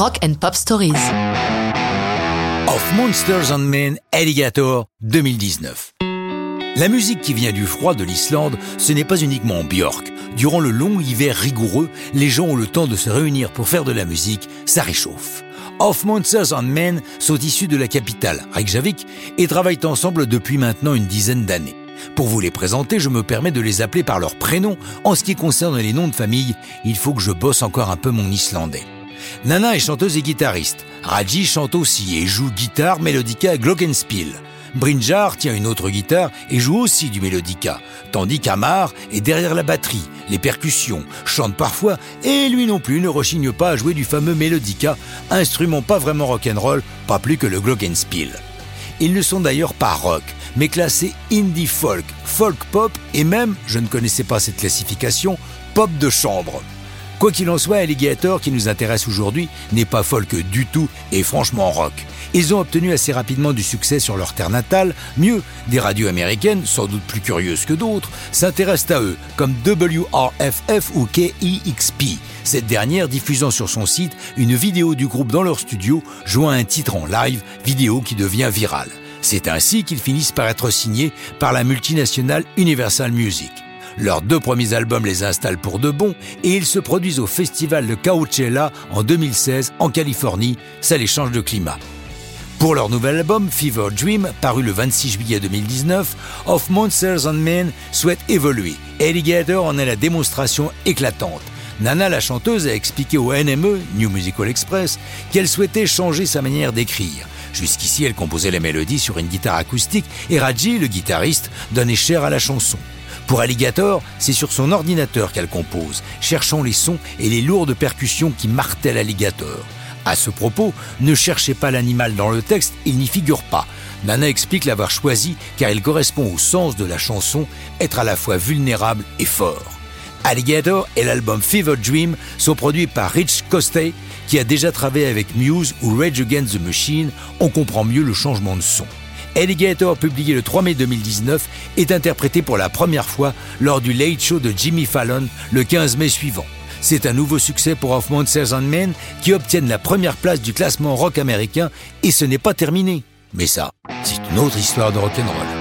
Rock and Pop Stories. Of Monsters and Men Alligator 2019. La musique qui vient du froid de l'Islande, ce n'est pas uniquement Björk. Durant le long hiver rigoureux, les gens ont le temps de se réunir pour faire de la musique, ça réchauffe. Of Monsters and Men sont issus de la capitale, Reykjavik, et travaillent ensemble depuis maintenant une dizaine d'années. Pour vous les présenter, je me permets de les appeler par leur prénom. En ce qui concerne les noms de famille, il faut que je bosse encore un peu mon islandais. Nana est chanteuse et guitariste. Raji chante aussi et joue guitare mélodica glockenspiel. Brinjar tient une autre guitare et joue aussi du mélodica, tandis qu'Amar est derrière la batterie, les percussions, chante parfois et lui non plus ne rechigne pas à jouer du fameux mélodica, instrument pas vraiment rock'n'roll, pas plus que le glockenspiel. Ils ne sont d'ailleurs pas rock, mais classés indie folk, folk pop et même, je ne connaissais pas cette classification, pop de chambre. Quoi qu'il en soit, Alligator, qui nous intéresse aujourd'hui, n'est pas folk du tout et franchement rock. Ils ont obtenu assez rapidement du succès sur leur terre natale. Mieux, des radios américaines, sans doute plus curieuses que d'autres, s'intéressent à eux, comme WRFF ou KEXP. Cette dernière diffusant sur son site une vidéo du groupe dans leur studio, jouant un titre en live, vidéo qui devient virale. C'est ainsi qu'ils finissent par être signés par la multinationale Universal Music. Leurs deux premiers albums les installent pour de bon et ils se produisent au festival de Coachella en 2016 en Californie. Ça les change de climat. Pour leur nouvel album Fever Dream, paru le 26 juillet 2019, Of Monsters and Men souhaite évoluer. Alligator en est la démonstration éclatante. Nana, la chanteuse, a expliqué au NME, New Musical Express, qu'elle souhaitait changer sa manière d'écrire. Jusqu'ici, elle composait les mélodies sur une guitare acoustique et Raji, le guitariste, donnait cher à la chanson. Pour Alligator, c'est sur son ordinateur qu'elle compose, cherchant les sons et les lourdes percussions qui martèlent Alligator. À ce propos, ne cherchez pas l'animal dans le texte, il n'y figure pas. Nana explique l'avoir choisi car il correspond au sens de la chanson, être à la fois vulnérable et fort. Alligator et l'album Fever Dream sont produits par Rich Costey, qui a déjà travaillé avec Muse ou Rage Against the Machine. On comprend mieux le changement de son. Alligator, publié le 3 mai 2019, est interprété pour la première fois lors du Late Show de Jimmy Fallon le 15 mai suivant. C'est un nouveau succès pour Of Monsters and Men qui obtiennent la première place du classement rock américain et ce n'est pas terminé. Mais ça, c'est une autre histoire de rock'n'roll.